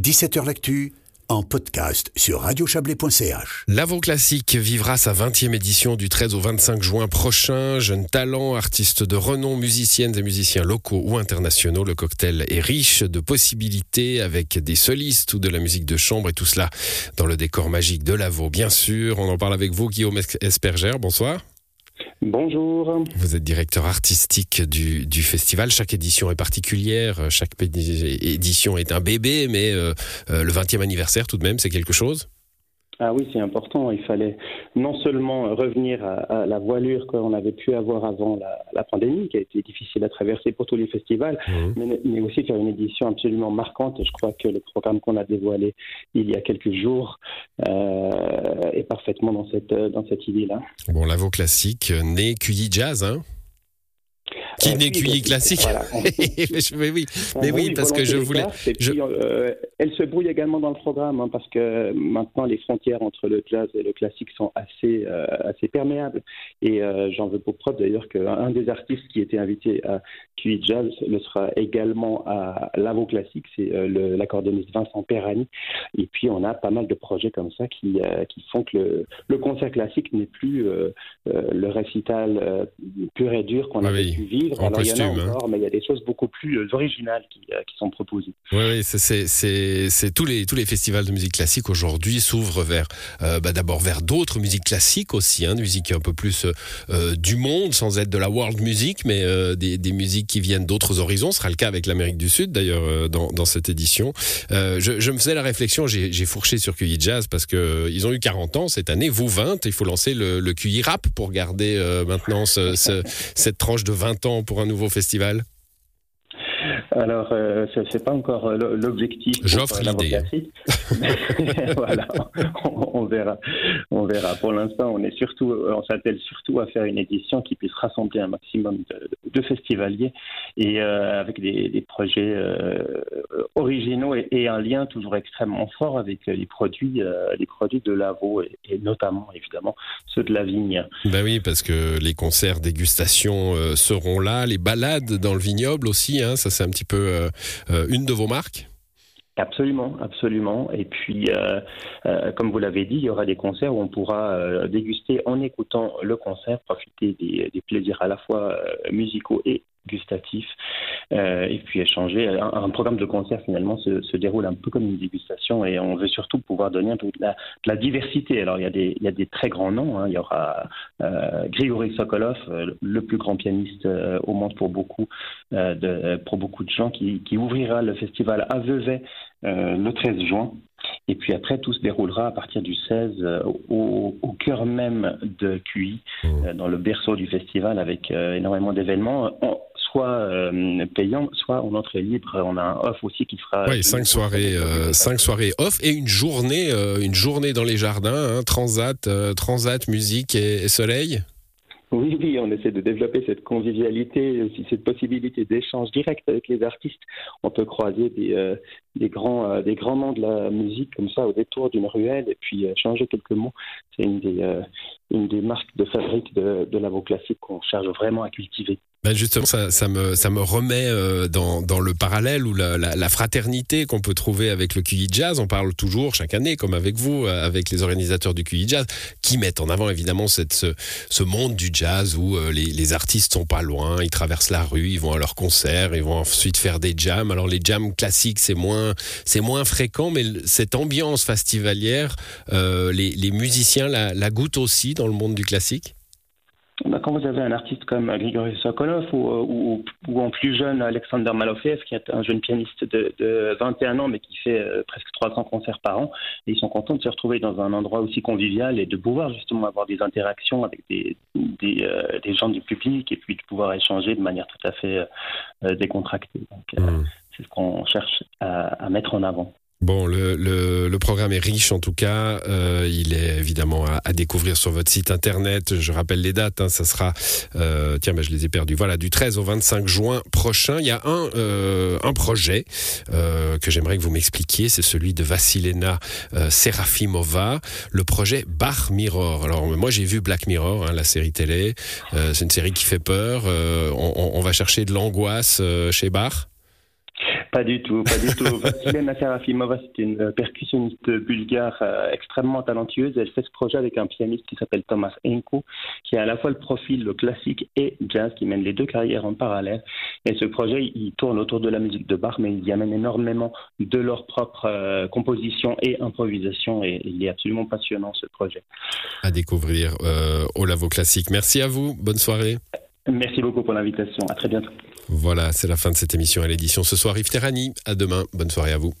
17h L'actu en podcast sur radiochablais.ch. L'Avo Classique vivra sa 20e édition du 13 au 25 juin prochain. Jeunes talents, artistes de renom, musiciennes et musiciens locaux ou internationaux. Le cocktail est riche de possibilités avec des solistes ou de la musique de chambre et tout cela dans le décor magique de l'Avo, bien sûr. On en parle avec vous, Guillaume Esperger. Bonsoir. Bonjour. Vous êtes directeur artistique du, du, festival. Chaque édition est particulière, chaque édition est un bébé, mais euh, euh, le 20e anniversaire tout de même, c'est quelque chose? Ah oui, c'est important. Il fallait non seulement revenir à, la voilure qu'on avait pu avoir avant la, pandémie, qui a été difficile à traverser pour tous les festivals, mmh. mais, aussi faire une édition absolument marquante. Je crois que le programme qu'on a dévoilé il y a quelques jours euh, est parfaitement dans cette, dans cette idée-là. Bon, la classique, né QI Jazz, hein qui n'est QI classique. mais oui, mais oui, parce que je voulais. Euh, elle se brouille également dans le programme, hein, parce que maintenant les frontières entre le jazz et le classique sont assez, euh, assez perméables. Et euh, j'en veux pour preuve d'ailleurs qu'un des artistes qui était invité à QI Jazz le sera également à l'Avo Classique, c'est l'accordéoniste Vincent Perrani. Et puis on a pas mal de projets comme ça qui, qui font que le, le concert classique n'est plus le récital pur et dur qu'on avait pu en costume, il y en a hein. mais il y a des choses beaucoup plus euh, originales qui, euh, qui, sont proposées. Oui, c'est tous les tous les festivals de musique classique aujourd'hui s'ouvrent vers euh, bah, d'abord vers d'autres musiques classiques aussi, hein, musique un peu plus du monde, sans être de la world music, mais des, des, musiques qui viennent d'autres horizons. Ce sera le cas avec l'Amérique du Sud d'ailleurs dans, dans, cette édition. Je, je, me faisais la réflexion, j'ai fourché sur QI Jazz parce que ils ont eu 40 ans cette année, vous 20, il faut lancer le, le QI Rap pour garder maintenant ce, ce, cette tranche de 20 ans pour un nouveau festival alors, euh, ce n'est pas encore euh, l'objectif. J'offre l'idée. voilà, on, verra. On verra. Pour l'instant, on est surtout, euh, on s'attelle surtout à faire une édition qui puisse rassembler un maximum de, festivaliers et avec des, projets originaux et, un lien toujours extrêmement fort avec les produits, les produits de Lavo et, et, notamment évidemment ceux de la vigne. Ben oui, parce que les concerts dégustation seront là, les balades dans le vignoble aussi. Hein, ça c'est un petit peu euh, euh, une de vos marques Absolument, absolument. Et puis, euh, comme vous l'avez dit, il y aura des concerts où on pourra déguster en écoutant le concert, profiter des, des plaisirs à la fois musicaux et gustatif euh, et puis échanger. Un, programme de concert finalement se, se, déroule un peu comme une dégustation et on veut surtout pouvoir donner un peu de la, de la diversité. Alors il y a des, il y a des très grands noms. Hein. Il y aura euh, Grigory Sokolov, euh, le plus grand pianiste au monde pour beaucoup, de, pour beaucoup de gens, qui, qui ouvrira le festival à Vevey le 13 juin. Et puis après, tout se déroulera à partir du 16 au, au cœur même de QI, mmh. dans le berceau du festival, avec énormément d'événements soit euh, payant, soit en entrée libre. On a un off aussi qui fera. Oui, cinq soirées, euh, cinq soirées off et une journée, euh, une journée dans les jardins, hein, transat, transat, musique et, soleil. Oui, oui, on essaie de développer cette convivialité, cette possibilité d'échange direct avec les artistes. On peut croiser des, des grands, des grands noms de la musique comme ça au détour d'une ruelle et puis changer quelques mots. C'est une des, des marques de fabrique de, de la classique qu'on cherche vraiment à cultiver. Ben justement, ça, me, remet euh, dans, le parallèle ou la, fraternité qu'on peut trouver avec le QI Jazz. On parle toujours chaque année, comme avec vous, euh, avec les organisateurs du QI Jazz, qui mettent en avant évidemment cette, ce, ce monde du jazz où euh, les, artistes sont pas loin, ils traversent la rue, ils vont à leur concert, ils vont ensuite faire des jams. Alors les jams classiques, c'est moins, c'est moins fréquent, mais cette ambiance festivalière, les, les musiciens la, la goûtent aussi dans le monde du classique? Quand vous avez un artiste comme Grigory Sokolov ou, ou, en plus jeune Alexander Malofeev, qui est un jeune pianiste de, de 21 ans mais qui fait euh, presque 300 concerts par an, et ils sont contents de se retrouver dans un endroit aussi convivial et de pouvoir justement avoir des interactions avec des, des, euh, des gens du public et puis de pouvoir échanger de manière tout à fait euh, décontractée. Donc, mmh. C'est ce qu'on cherche à, à mettre en avant. Bon, le, le, programme est riche en tout cas. Euh, il est évidemment à, découvrir sur votre site internet. Je rappelle les dates. Hein, ça sera, euh, tiens, ben, je les ai perdus. Voilà, du 13 au 25 juin prochain. Il y a un, euh, un projet euh, que j'aimerais que vous m'expliquiez. C'est celui de Vassilena Serafimova, le projet Bar Mirror. Alors moi j'ai vu Black Mirror, hein, la série télé. C'est une série qui fait peur. On, on, va chercher de l'angoisse chez Bar. Pas du tout, pas du tout. Vasilena Serafimova, c'est une percussionniste bulgare euh, extrêmement talentueuse. Elle fait ce projet avec un pianiste qui s'appelle Thomas Enko, qui a à la fois le profil le classique et jazz, qui mène les deux carrières en parallèle. Et ce projet, il tourne autour de la musique de Bach, mais ils y amènent énormément de leur propre euh, composition et improvisation. Et il est absolument passionnant, ce projet. À découvrir euh, au Lavo Classique. Merci à vous. Bonne soirée. Merci beaucoup pour l'invitation. À très bientôt. Voilà, c'est la fin de cette émission à l'édition ce soir. Yves Terrani, à demain. Bonne soirée à vous.